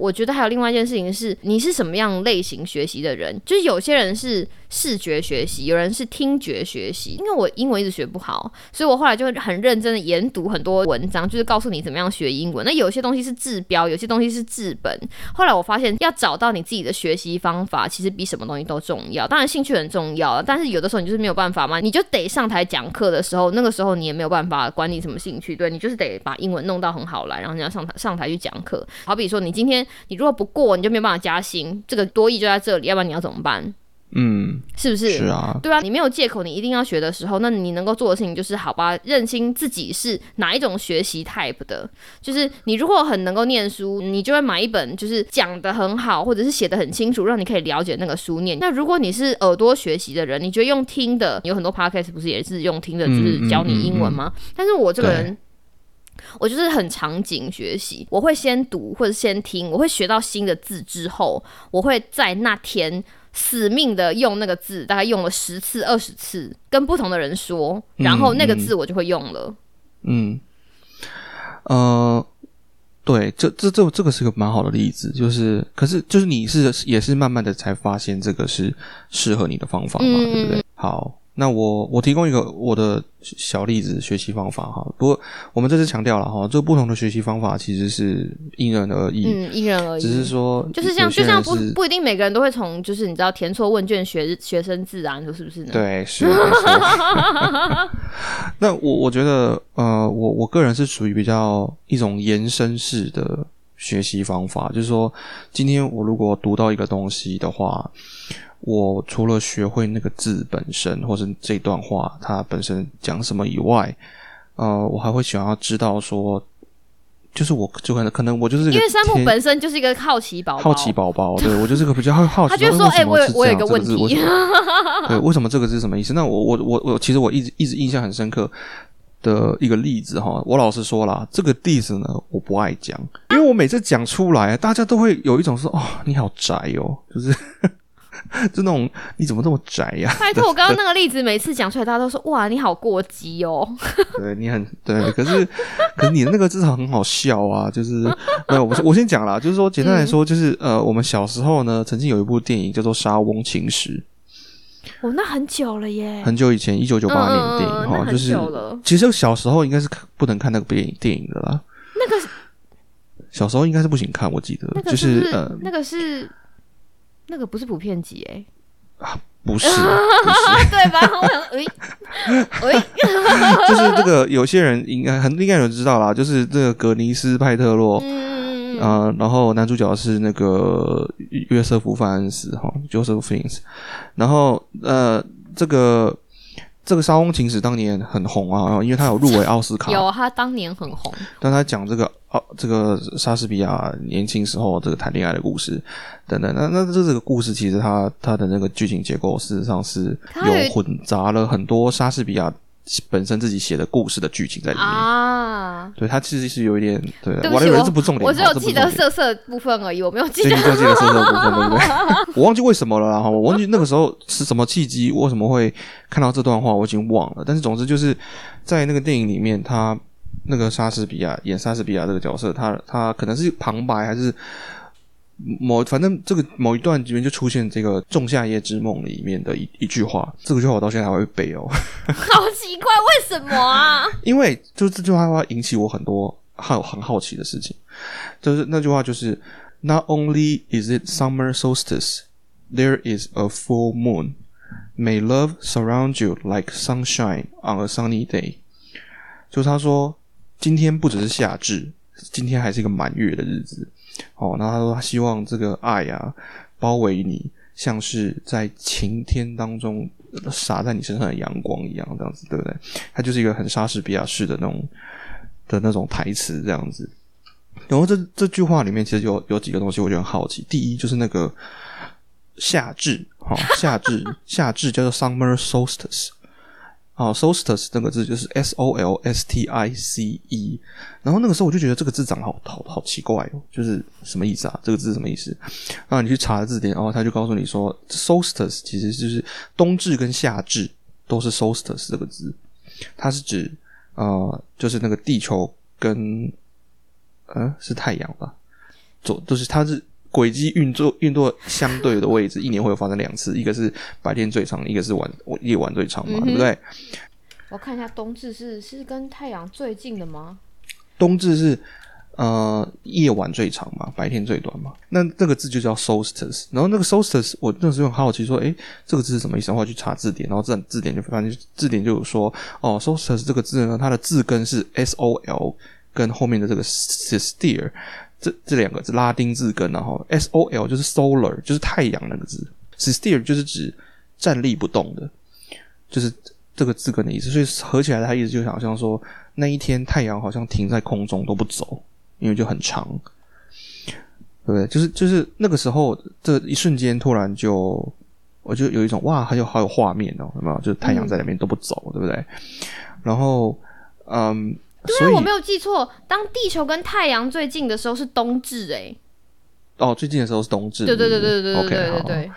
我觉得还有另外一件事情是，你是什么样类型学习的人？就是有些人是视觉学习，有人是听觉学习。因为我英文一直学不好，所以我后来就很认真的研读很多文章，就是告诉你怎么样学英文。那有些东西是治标，有些东西是治本。后来我发现，要找到你自己的学习方法，其实比什么东西都重要。当然兴趣很重要，但是有的时候你就是没有办法嘛，你就得上台讲课的时候，那个时候你也没有办法管你什么兴趣，对你就是得把英文弄到很好来，然后你要上台上台去讲课。好比说你今天。你如果不过，你就没有办法加薪，这个多益就在这里，要不然你要怎么办？嗯，是不是？是啊，对啊，你没有借口，你一定要学的时候，那你能够做的事情就是好吧，认清自己是哪一种学习 type 的。就是你如果很能够念书，你就会买一本就是讲的很好，或者是写的很清楚，让你可以了解那个书念。那如果你是耳朵学习的人，你觉得用听的，有很多 podcast 不是也是用听的，就是教你英文吗？但是我这个人。我就是很场景学习，我会先读或者先听，我会学到新的字之后，我会在那天死命的用那个字，大概用了十次、二十次，跟不同的人说，然后那个字我就会用了。嗯，呃，对，这这这这个是个蛮好的例子，就是可是就是你是也是慢慢的才发现这个是适合你的方法嘛，对不对？好。那我我提供一个我的小例子学习方法哈，不过我们这次强调了哈，这不同的学习方法其实是因人而异，嗯，因人而异，只是说就是像就像不不一定每个人都会从就是你知道填错问卷学学生自然，是不是呢？对，是。(laughs) 那我我觉得呃，我我个人是属于比较一种延伸式的学习方法，就是说今天我如果读到一个东西的话。我除了学会那个字本身，或是这段话它本身讲什么以外，呃，我还会想要知道说，就是我就可能可能我就是因为山姆本身就是一个好奇宝宝，好奇宝宝，对我就是个比较好好奇。他就说：“哎，我我有一个问题，(laughs) 对，为什么这个是什么意思？那我我我我其实我一直一直印象很深刻的一个例子哈，我老实说了，这个例子呢，我不爱讲，因为我每次讲出来，大家都会有一种说：哦，你好宅哦，就是。” (laughs) 就那种你怎么这么宅呀、拜托，我刚刚那个例子每次讲出来，大家都说哇，你好过激哦。(laughs) 对你很对，可是可是你的那个至少很好笑啊，就是没有我我先讲啦，就是说简单来说，就是、呃，我们小时候呢，曾经有一部电影叫做《沙翁情史哦，那很久了耶》，，很久以前，一九九八年的电影哈、就是其实小时候应该是看不能看那个电影电影的啦，那个小时候应该是不行看，我记得、那个就是、呃那个是那个不是普遍级哎，不是 (laughs) 不是。对吧？我想，诶 (laughs) 诶，(laughs) 就是这个，有些人应该很应该有人知道啦，就是这个格尼斯派特洛，嗯，呃，然后男主角是那个约瑟夫·范恩斯哈，Joseph Fiennes，然后呃，这个这个《沙翁情史》当年很红啊，因为他有入围奥斯卡，有他当年很红，但他讲这个奥这个莎士比亚年轻时候这个谈恋爱的故事等等，那那这这个故事其实它它的那个剧情结构事实上是有混杂了很多莎士比亚本身自己写的故事的剧情在里面。啊。对，它其实是有一点对，对不起，我认为我这不重点，我只有记得色色部分而已，我没有记得对，你就记得色色部分，对不对？(laughs) 我忘记为什么了啦，哈，我忘记那个时候是什么契机，为什么会看到这段话，我已经忘了。但是总之就是在那个电影里面，他那个莎士比亚演莎士比亚这个角色，他他可能是旁白还是某，反正这个某一段里面就出现这个《仲夏夜之梦》里面的一一句话，这个句话我到现在还会背哦，(laughs) 好奇怪，为什么啊？(laughs) 因为就这句话会引起我很多好很好奇的事情，就是那句话就是 Not only is it summer solstice, there is a full moon. May love surround you like sunshine on a sunny day. 就是他说，今天不只是夏至，今天还是一个满月的日子。哦，然后他说他希望这个爱啊包围你，像是在晴天当中洒在你身上的阳光一样，这样子对不对？他就是一个很莎士比亚式的那种的那种台词这样子。然后这这句话里面其实有有几个东西我觉得很好奇。第一就是那个夏至，哈、夏至夏至叫做 summer solstice。哦，solstice 这个字就是 s o l s t i c e，然后那个时候我就觉得这个字长得好好好奇怪哦，就是什么意思啊？这个字什么意思？然后你去查字典，然后他就告诉你说，solstice 其实就是冬至跟夏至都是 solstice 这个字，它是指呃，就是那个地球跟呃是太阳吧，左就是它是轨迹运作运作相对的位置，一年会有发生两次，一个是白天最长，一个是晚夜晚最长嘛，嗯对不对？我看一下冬至是是跟太阳最近的吗？冬至是呃夜晚最长嘛，白天最短嘛。那这个字就叫 solstice。然后那个 solstice，我那时候很好奇说，诶，这个字是什么意思？我去查字典，然后字字典就发现字典就有说，哦，solstice 这个字呢，它的字根是 s o l 跟后面的这个 sister 这这两个字拉丁字根，然后 s o l 就是 solar，就是太阳那个字，sister 就是指站立不动的，就是这个字根的意思。所以合起来，它意思就好像说，那一天太阳好像停在空中都不走，因为就很长，对不对？就是就是那个时候，这一瞬间突然就，我就有一种哇，还有好有画面哦，有没有？就是太阳在那边都不走，对不对？然后，嗯，对，我没有记错，当地球跟太阳最近的时候是冬至，哎，哦，最近的时候是冬至，对对对对对对对对对。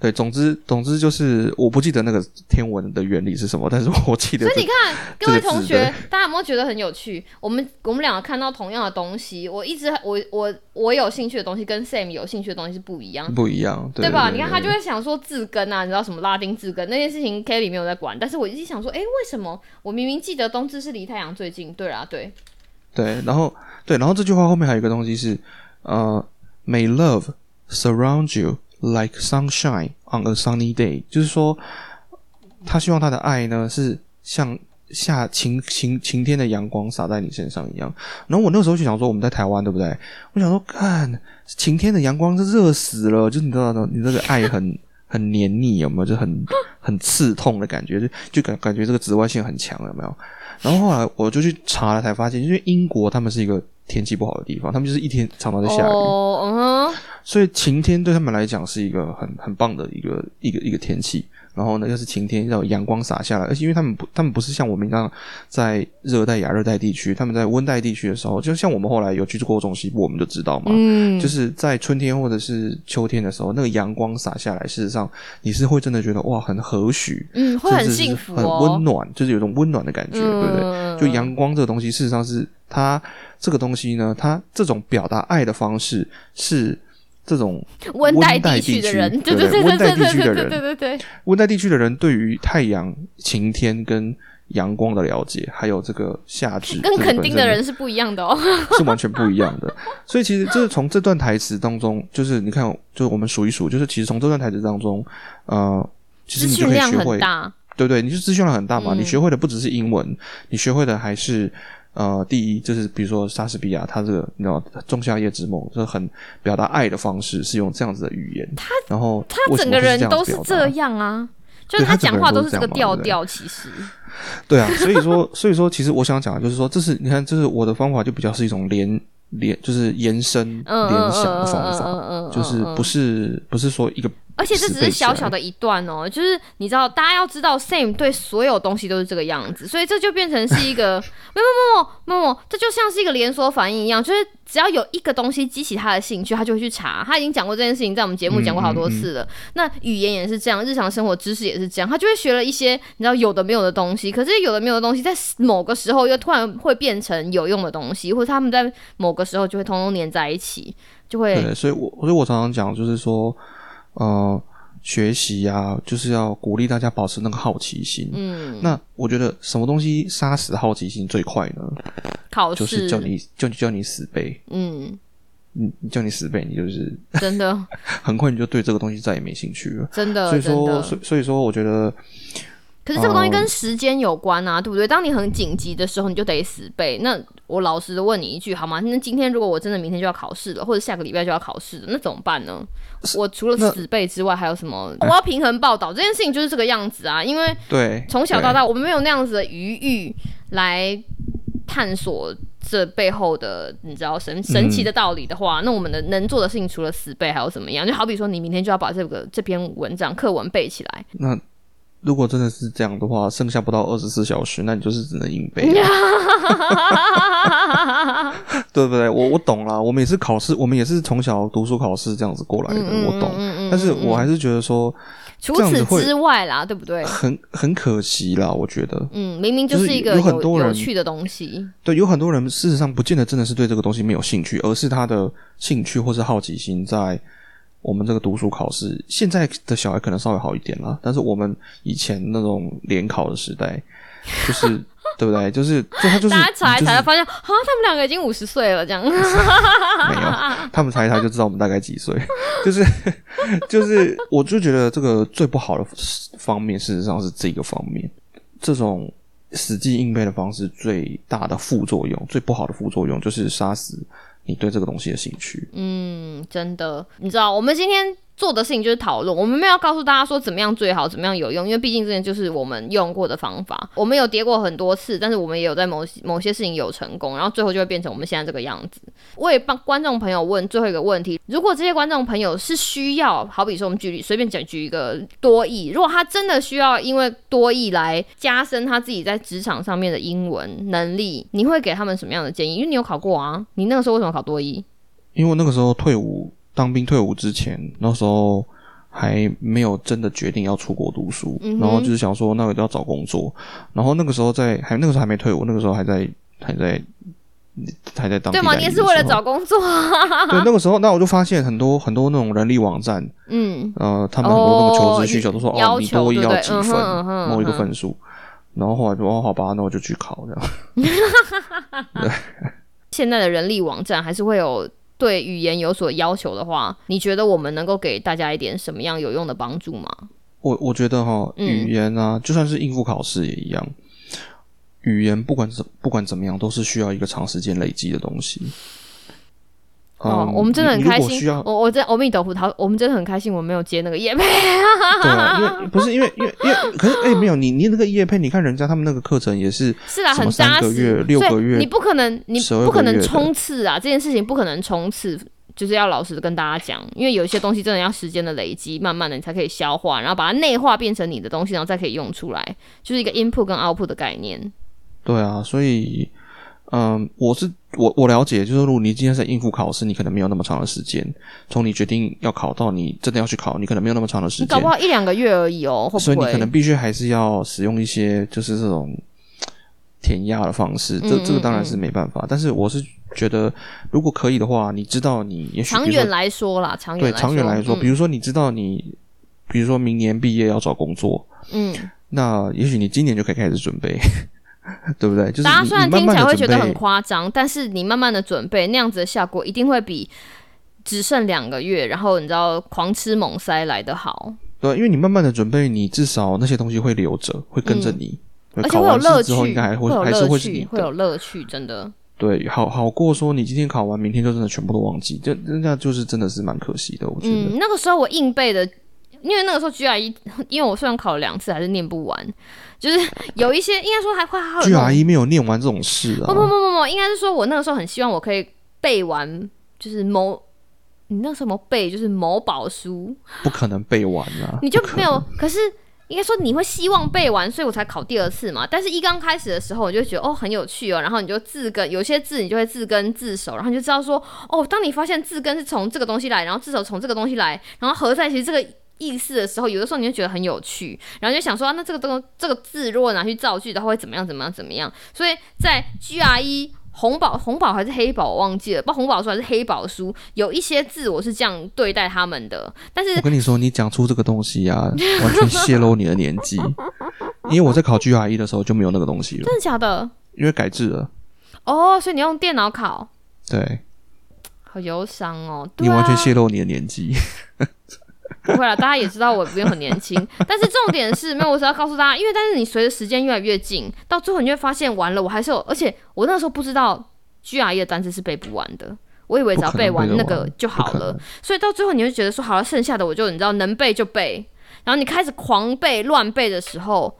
对，总之总之就是我不记得那个天文的原理是什么，但是我记得。所以你看，各位同学，大家有没有觉得很有趣？我们我们两个看到同样的东西，我一直我我我有兴趣的东西跟 Sam 有兴趣的东西是不一样，不一样，对对吧？你看他就对会想说字根啊，你知道什么拉丁字根那件事情，Kelly 没有在管，但是我一直想说，哎，为什么我明明记得冬至是离太阳最近？对啊，对，对，然后对，然后这句话后面还有一个东西是，呃，May love surround you like sunshine on a sunny day，就是说，他希望他的爱呢是像下晴晴晴天的阳光洒在你身上一样。然后我那个时候就想说，我们在台湾对不对？我想说，看晴天的阳光是热死了，就你知道的，你这个爱很很黏腻，有没有？就很 (gasps) 很刺痛的感觉，就就感感觉这个紫外线很强，有没有？然后后来我就去查了，才发现，因为英国他们是一个天气不好的地方，他们就是一天常常在下雨。哦，嗯哼，所以晴天对他们来讲是一个很很棒的一个一个一个天气。然后呢，又是晴天，要有阳光洒下来，而且因为他们不，他们不是像我们一样在热带、亚热带地区，他们在温带地区的时候，就像我们后来有去过中西部，我们就知道嘛，嗯，就是在春天或者是秋天的时候，那个阳光洒下来，事实上你是会真的觉得哇，很和煦，嗯，会很幸福很哦，温暖，就是有种温暖的感觉，对不对？嗯。就阳光这个东西，事实上是它这个东西呢，它这种表达爱的方式是这种温带地区的人，对对对对温带对对对对地区的人对对对，温带地区的人对于太阳、晴天跟阳光的了解，还有这个夏至，跟这个本身垦丁的人是不一样的哦。(laughs) 是完全不一样的。所以其实就是从这段台词当中，就是你看，就是我们数一数，就是其实从这段台词当中，呃，其实你就可以学会，对不对？你就资讯量很大嘛，嗯你学会的不只是英文，你学会的还是。呃，第一就是比如说莎士比亚，他这个你知道《仲夏夜之梦》是很表达爱的方式，是用这样子的语言。他然后他整个人都是这样啊，就是他讲话都是这个调调，其实，对啊，所以说，(laughs) 所以说，其实我想讲的就是说，这是你看，这是我的方法，就比较是一种连连，就是延伸嗯联想的方法，就是不是不是说一个，而且这只是小小的，一段哦，就是你知道，大家要知道，Sam 对所有东西都是这个样子，所以这就变成是一个 (laughs) 没有没有没有没有，这就像是一个连锁反应一样，就是只要有一个东西激起他的兴趣，他就会去查。他已经讲过这件事情，在我们节目讲过好多次了。那语言也是这样，日常生活知识也是这样，他就会学了一些你知道有的没有的东西，可是有的没有的东西，在某个时候又突然会变成有用的东西，或者他们在某个时候就会通通连在一起，就会对，所以我所以我常常讲，就是说，呃，学习呀、就是要鼓励大家保持那个好奇心。嗯，那我觉得什么东西杀死好奇心最快呢？考试就是叫你就叫你死背，嗯，你你叫你死背，你就是真的 (laughs) 很快你就对这个东西再也没兴趣了。真的所以说，所以所以说，我觉得可是这个东西哦跟时间有关啊，对不对？当你很紧急的时候，你就得死背。那我老实的问你一句好吗？那今天如果我真的明天就要考试了，或者下个礼拜就要考试了，那怎么办呢？我除了死背之外，还有什么？我要平衡报道这件事情就是这个样子啊，因为对从小到大我们没有那样子的余裕来探索这背后的你知道神神奇的道理的话，那我们的能做的事情除了死背还有怎么样？就好比说你明天就要把这个这篇文章课文背起来，那如果真的是这样的话，剩下不到二十四小时，那你就是只能硬背啊，(laughs) 对不对？我我懂啦，我们也是考试，我们也是从小读书考试这样子过来的，嗯我懂。嗯嗯但是我还是觉得说除此之外啦，对不对？很很可惜啦，我觉得。嗯，明明就就是一个有很多人有趣的东西。对，有很多人事实上不见得真的是对这个东西没有兴趣，而是他的兴趣或是好奇心在我们这个读书考试。现在的小孩可能稍微好一点啦，但是我们以前那种联考的时代，就是 (laughs) 对不对？就是就他就是大家查一查，发现啊，他们两个已经五十岁了，这样。(laughs) 没有，他们查一查就知道我们大概几岁。(laughs) 就是就是，我就觉得这个最不好的方面，事实上是这个方面，这种死记硬背的方式最大的副作用，最不好的副作用就是杀死你对这个东西的兴趣。嗯，真的，你知道，我们今天做的事情就是讨论，我们没有告诉大家说怎么样最好，怎么样有用，因为毕竟这件就是我们用过的方法。我们有跌过很多次，但是我们也有在某些某些事情有成功，然后最后就会变成我们现在这个样子。我也帮观众朋友问最后一个问题：如果这些观众朋友是需要，好比说我们举例随便讲举一个多义，如果他真的需要因为多义来加深他自己在职场上面的英文能力，你会给他们什么样的建议？因为你有考过啊，你那个时候为什么考多义？因为我那个时候退伍当兵退伍之前，那时候还没有真的决定要出国读书，嗯然后就是想说，那我就要找工作。然后那个时候在还那个时候还没退伍，那个时候还在还在还在当对吗？你也是为了找工作啊？(laughs) 对，那个时候，那我就发现很多很多那种人力网站，嗯，呃，他们很多那个求职需求哦都说，要哦，你多要几分，某一个分数。然后后来就哦，好吧，那我就去考这样。(laughs) 现在的人力网站还是会有对语言有所要求的话，你觉得我们能够给大家一点什么样有用的帮助吗？我我觉得哈，嗯语言啊，就算是应付考试也一样，语言不管怎不管怎么样，都是需要一个长时间累积的东西。哦，嗯我们真的很开心。我我在阿弥陀佛，他我们真的很开心，我没有接那个叶配。对啊，因为 (laughs) 不是因为因为因为，可是哎、没有你你那个叶配，你看人家他们那个课程也是是啊，很扎三个月六个月你不可能，你不可能冲刺啊！这件事情不可能冲刺，就是要老实的跟大家讲，因为有一些东西真的要时间的累积，慢慢的你才可以消化，然后把它内化变成你的东西，然后再可以用出来，就是一个 input 跟 output 的概念。对啊，所以，嗯，我是我我了解，就是如果你今天在应付考试，你可能没有那么长的时间，从你决定要考到你真的要去考，你可能没有那么长的时间，你搞不好一两个月而已哦，会不会？所以你可能必须还是要使用一些就是这种填鸭的方式，这这个当然是没办法。但是我是觉得，如果可以的话，你知道你也许长远来说啦，长远对长远来说，嗯比如说你知道你，比如说明年毕业要找工作，嗯，那也许你今年就可以开始准备，(laughs) 对不对？就是大家虽然听起来会觉得很夸张，但是你慢慢的准备，那样子的效果一定会比只剩两个月，然后你知道狂吃猛塞来的好，对，因为你慢慢的准备，你至少那些东西会留着，会跟着你。嗯而且会有乐趣，试之后，应该还会有还是乐会是你，趣会有。乐趣，真的。对，好好过说你今天考完，明天就真的全部都忘记，就那就是真的是蛮可惜的，我觉得。嗯，那个时候我硬背的，因为那个时候 GRE，因为我虽然考了两次，还是念不完，就是有一些应该说还会还有那种 GRE 没有念完这种事啊不，不不不不，应该是说我那个时候很希望我可以背完，就是某你那时候有没有背就是某宝书，不可能背完啊，(laughs) 你就没有能。，可是应该说你会希望背完，所以我才考第二次嘛。但是一刚开始的时候，我就觉得哦很有趣哦，然后你就字根，有些字你就会字根字首，然后你就知道说哦，当你发现字根是从这个东西来，然后字首从这个东西来，然后合在一起这个。意思的时候，有的时候你就觉得很有趣，然后就想说、啊那这个东这个字如果拿去造句的话，会怎么样怎么样怎么样？所以在 GRE 红宝红宝还是黑宝，我忘记了，不红宝书还是黑宝书，有一些字我是这样对待他们的，但是我跟你说，你讲出这个东西啊，(laughs) 完全泄露你的年纪。因为我在考 GRE 的时候就没有那个东西了，真的假的？因为改制了。哦，所以你用电脑考，对好忧伤哦。对你完全啊，泄露你的年纪。不会啦，大家也知道我不用很年轻，(laughs) 但是重点是没有，我只要告诉大家，因为但是你随着时间越来越近，到最后你就会发现，完了，我还是有，而且我那时候不知道 GRE 的单词是背不完的。我以为只要背完那个就好了所以到最后你会觉得说，好了，剩下的我就你知道能背就背，然后你开始狂背乱背的时候，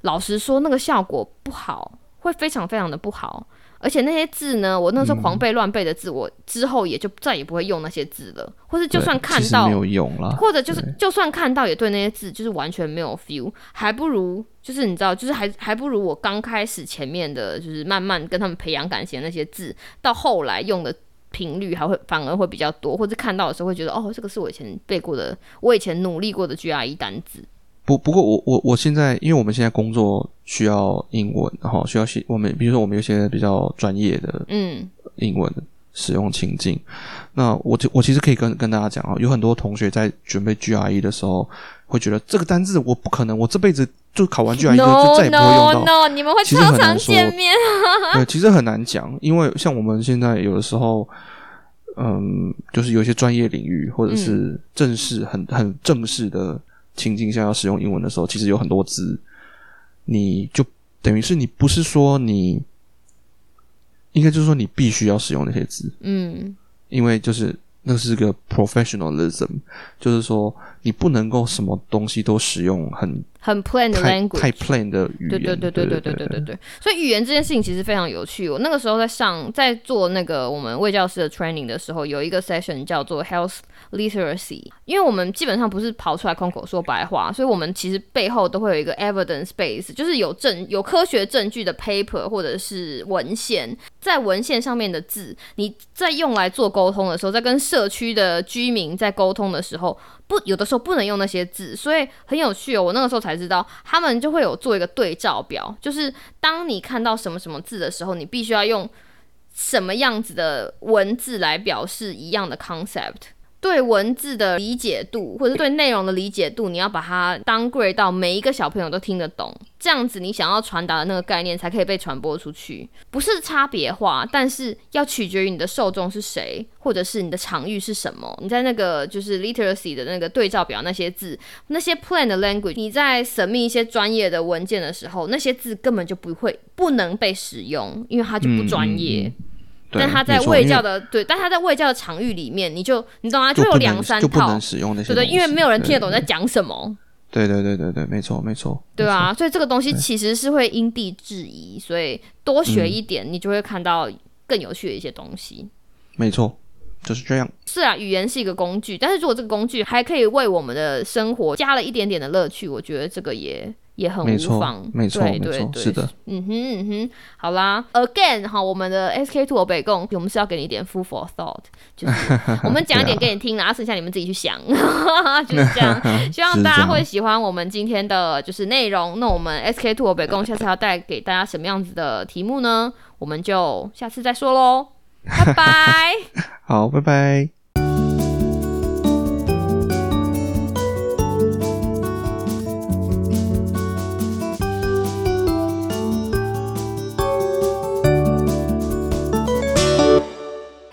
老实说那个效果不好，会非常非常的不好。而且那些字呢，我那时候狂背乱背的字，我之后也就再也不会用那些字了，或是就算看到没有用了，或者就是就算看到也对那些字就是完全没有 feel，还不如就是你知道，就是还还不如我刚开始前面的，就是慢慢跟他们培养感情的那些字，到后来用的频率还会反而会比较多，或者看到的时候会觉得哦，这个是我以前背过的，我以前努力过的 GRE 单字。不不过我我我现在，因为我们现在工作需要英文，然后需要写我们，比如说我们有些比较专业的嗯英文使用情境，那我就我其实可以跟跟大家讲啊，有很多同学在准备 GRE 的时候，会觉得这个单字我不可能，我这辈子就考完 GRE 就就再也不会用 no 到。(laughs) no，你们会其实超常见面，(laughs) 对，其实很难讲，因为像我们现在有的时候，嗯，就是有一些专业领域或者是正式、很很正式的情境下要使用英文的时候，其实有很多字，你就等于是你不是说你，应该就是说你必须要使用那些字，嗯。因为就是那是个 professionalism，就是说你不能够什么东西都使用很很 plain 的太 language，太 plain 的语对言，对对对对对对对对，所以语言这件事情其实非常有趣。我那个时候在上在做那个我们卫教师的 training 的时候，有一个 session 叫做 health literacy，因为我们基本上不是跑出来空口说白话，所以我们其实背后都会有一个 evidence base，就是有证有科学证据的 paper 或者是文献，在文献上面的字，你在用来做沟通的时候，在跟社区的居民在沟通的时候，不有的时候不能用那些字，所以很有趣哦。我那个时候才知道，他们就会有做一个对照表，就是当你看到什么什么字的时候，你必须要用什么样子的文字来表示一样的 concept。对文字的理解度，或者对内容的理解度，你要把它 downgrade 到每一个小朋友都听得懂，这样子你想要传达的那个概念才可以被传播出去。不是差别化，但是要取决于你的受众是谁，或者是你的场域是什么。你在那个就是 literacy 的那个对照表那些字，那些 plain 的 language，你在审密一些专业的文件的时候，那些字根本就不会不能被使用，因为它就不专业。但他在没错因为卫教的对，但他在卫教的场域里面，你就你懂吗？就有两三套就不能，使用那些对对，因为没有人听得懂对在讲什么，对对对对对，没错没错，对？啊，所以这个东西其实是会因地制宜，所以多学一点，你就会看到更有趣的一些东西。没错，就是这样。是啊，语言是一个工具，但是如果这个工具还可以为我们的生活加了一点点的乐趣，我觉得这个也也很无妨。，没错，对没错，是的。。嗯哼嗯哼，好啦，again 哈，我们的 SK two 北贡，我们是要给你一点 food for thought，就是 (laughs) 我们讲一点给你听，然后剩下你们自己去想，(laughs) 就是这样。(laughs) 希望大家会喜欢我们今天的就是内容。那我们 SK two 北贡下次要带给大家什么样子的题目呢？我们就下次再说喽，拜拜。好，拜拜。